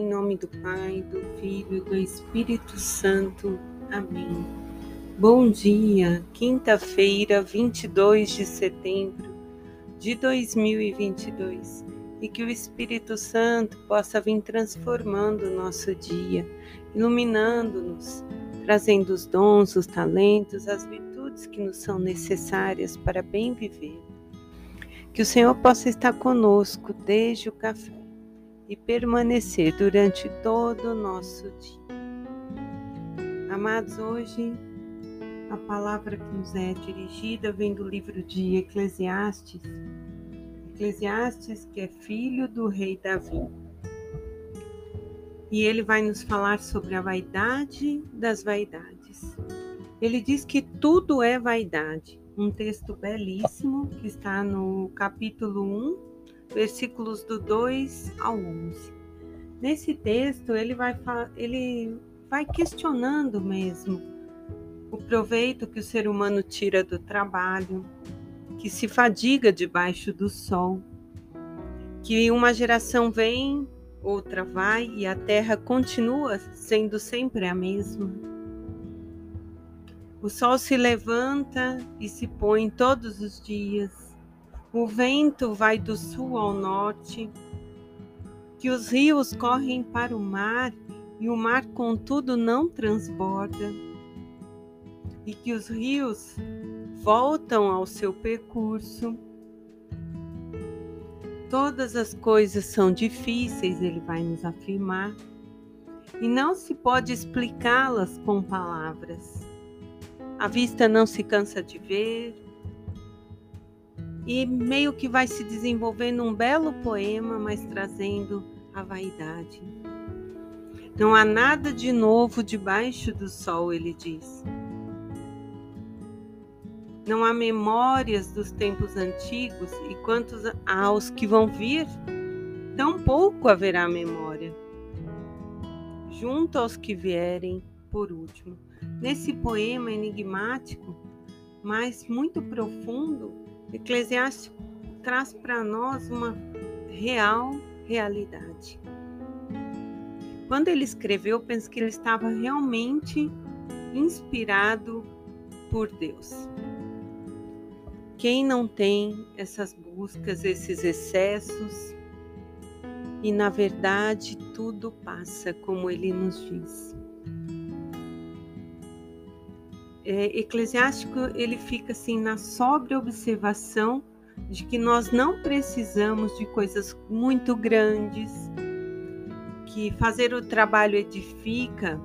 Em nome do Pai, do Filho e do Espírito Santo. Amém. Bom dia, quinta-feira, 22 de setembro de 2022. E que o Espírito Santo possa vir transformando o nosso dia, iluminando-nos, trazendo os dons, os talentos, as virtudes que nos são necessárias para bem viver. Que o Senhor possa estar conosco desde o café e permanecer durante todo o nosso dia. Amados, hoje a palavra que nos é dirigida vem do livro de Eclesiastes. Eclesiastes, que é filho do rei Davi. E ele vai nos falar sobre a vaidade das vaidades. Ele diz que tudo é vaidade. Um texto belíssimo que está no capítulo 1, versículos do 2 ao 11. Nesse texto, ele vai, ele vai questionando mesmo o proveito que o ser humano tira do trabalho, que se fadiga debaixo do sol, que uma geração vem, outra vai e a terra continua sendo sempre a mesma. O sol se levanta e se põe todos os dias o vento vai do sul ao norte, que os rios correm para o mar e o mar, contudo, não transborda, e que os rios voltam ao seu percurso. Todas as coisas são difíceis, ele vai nos afirmar, e não se pode explicá-las com palavras. A vista não se cansa de ver, e meio que vai se desenvolvendo um belo poema, mas trazendo a vaidade. Não há nada de novo debaixo do sol, ele diz. Não há memórias dos tempos antigos, e quantos aos que vão vir, tampouco haverá memória. Junto aos que vierem por último. Nesse poema enigmático, mas muito profundo, Eclesiastes traz para nós uma real realidade. Quando ele escreveu, eu penso que ele estava realmente inspirado por Deus. Quem não tem essas buscas, esses excessos, e na verdade tudo passa, como ele nos diz. É, eclesiástico ele fica assim na sobre observação de que nós não precisamos de coisas muito grandes, que fazer o trabalho edifica,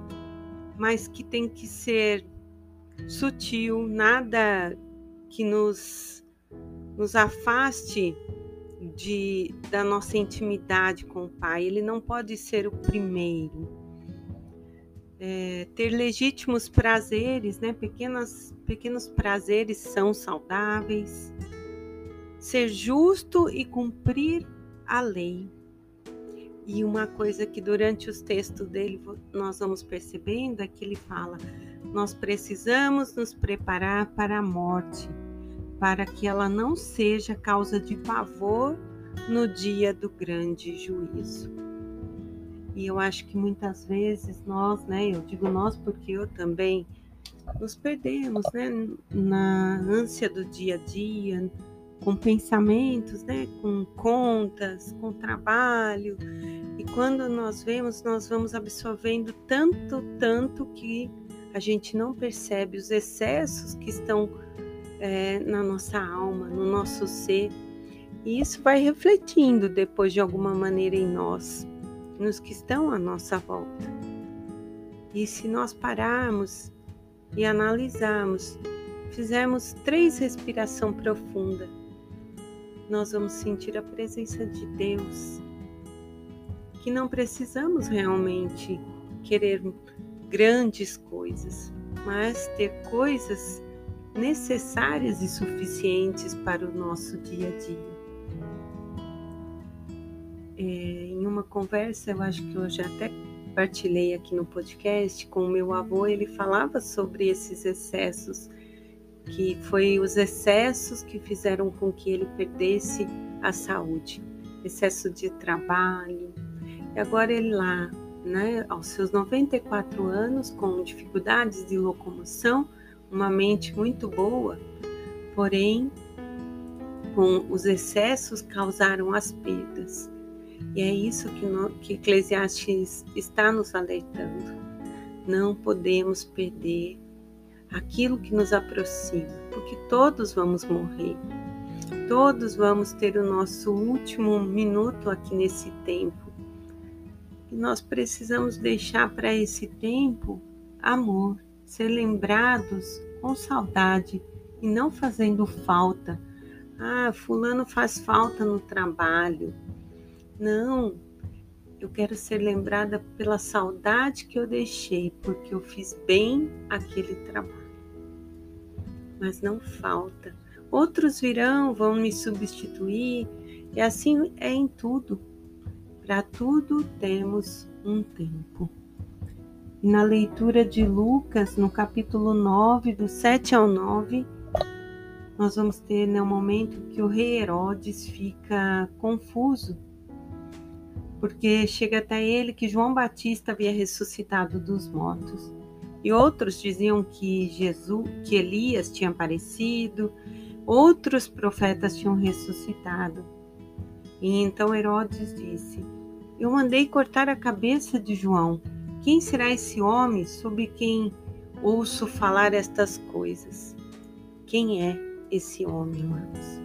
mas que tem que ser sutil, nada que nos, nos afaste de, da nossa intimidade com o Pai. Ele não pode ser o primeiro é, ter legítimos prazeres, né? Pequenos prazeres são saudáveis. Ser justo e cumprir a lei. E uma coisa que durante os textos dele nós vamos percebendo é que ele fala: nós precisamos nos preparar para a morte, para que ela não seja causa de pavor no dia do grande juízo. E eu acho que muitas vezes nós, né, eu digo nós porque eu também, nos perdemos, né, na ânsia do dia a dia, com pensamentos, né, com contas, com trabalho. E quando nós vemos, nós vamos absorvendo tanto, tanto que a gente não percebe os excessos que estão é, na nossa alma, no nosso ser. E isso vai refletindo depois de alguma maneira em nós nos que estão à nossa volta. E se nós pararmos e analisarmos, fizermos três respiração profunda, nós vamos sentir a presença de Deus. Que não precisamos realmente querer grandes coisas, mas ter coisas necessárias e suficientes para o nosso dia a dia. É, em uma conversa, eu acho que eu já até partilhei aqui no podcast com o meu avô, ele falava sobre esses excessos, que foi os excessos que fizeram com que ele perdesse a saúde, excesso de trabalho, E agora ele lá, né, aos seus 94 anos, com dificuldades de locomoção, uma mente muito boa, porém com os excessos causaram as perdas. E é isso que, no, que Eclesiastes está nos alertando. Não podemos perder aquilo que nos aproxima, porque todos vamos morrer. Todos vamos ter o nosso último minuto aqui nesse tempo. E nós precisamos deixar para esse tempo amor, ser lembrados com saudade e não fazendo falta. Ah, fulano faz falta no trabalho. Não, eu quero ser lembrada pela saudade que eu deixei, porque eu fiz bem aquele trabalho mas não falta. Outros virão, vão me substituir, e assim é em tudo. Para tudo temos um tempo. E na leitura de Lucas, no capítulo 9, do 7 ao 9, nós vamos ter né, um momento que o rei Herodes fica confuso, porque chega até ele que João Batista havia ressuscitado dos mortos e outros diziam que Jesus, que Elias tinha aparecido, outros profetas tinham ressuscitado. E então Herodes disse: Eu mandei cortar a cabeça de João. Quem será esse homem sobre quem ouço falar estas coisas? Quem é esse homem, irmãos?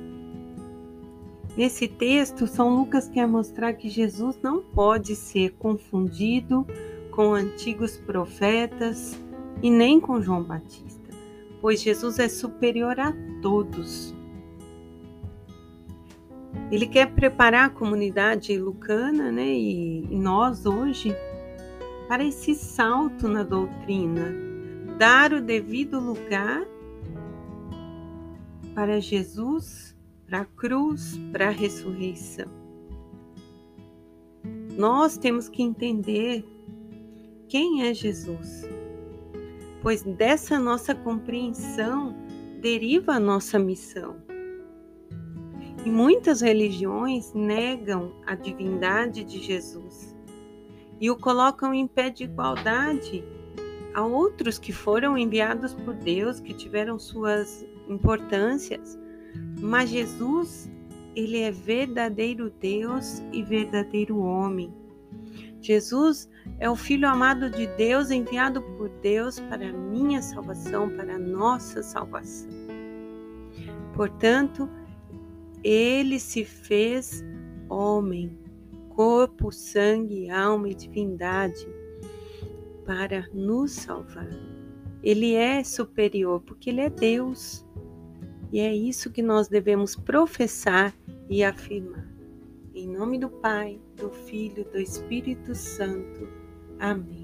Nesse texto, São Lucas quer mostrar que Jesus não pode ser confundido com antigos profetas e nem com João Batista, pois Jesus é superior a todos. Ele quer preparar a comunidade lucana né, e, nós hoje para esse salto na doutrina, dar o devido lugar para Jesus, para a cruz, para a ressurreição. Nós temos que entender quem é Jesus pois dessa nossa compreensão deriva a nossa missão. E muitas religiões negam a divindade de Jesus e o colocam em pé de igualdade a outros que foram enviados por Deus, que tiveram suas importâncias. Mas Jesus, ele é verdadeiro Deus e verdadeiro homem. Jesus é o Filho amado de Deus, enviado por Deus para a minha salvação, para a nossa salvação. Portanto, ele se fez homem, corpo, sangue, alma e divindade para nos salvar. Ele é superior porque ele é Deus. E é isso que nós devemos professar e afirmar. Em nome do Pai, do Filho, do Espírito Santo. Amém.